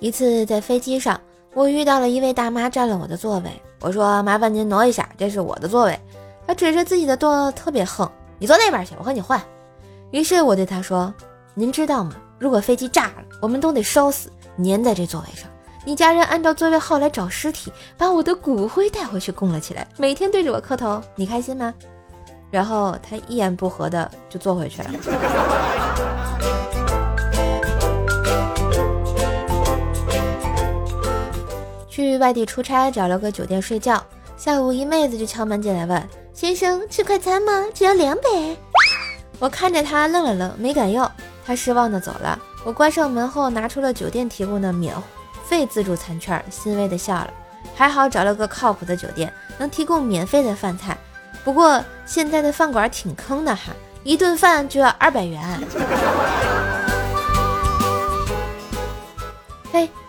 一次在飞机上，我遇到了一位大妈占了我的座位，我说麻烦您挪一下，这是我的座位。她指着自己的座特别横，你坐那边去，我和你换。于是我对她说：“您知道吗？如果飞机炸了，我们都得烧死，粘在这座位上。你家人按照座位号来找尸体，把我的骨灰带回去供了起来，每天对着我磕头，你开心吗？”然后她一言不合的就坐回去了。去外地出差，找了个酒店睡觉。下午一妹子就敲门进来问：“先生吃快餐吗？只要两百。”我看着她愣了愣，没敢要。她失望的走了。我关上门后，拿出了酒店提供的免费自助餐券，欣慰的笑了。还好找了个靠谱的酒店，能提供免费的饭菜。不过现在的饭馆挺坑的哈，一顿饭就要二百元。嘿。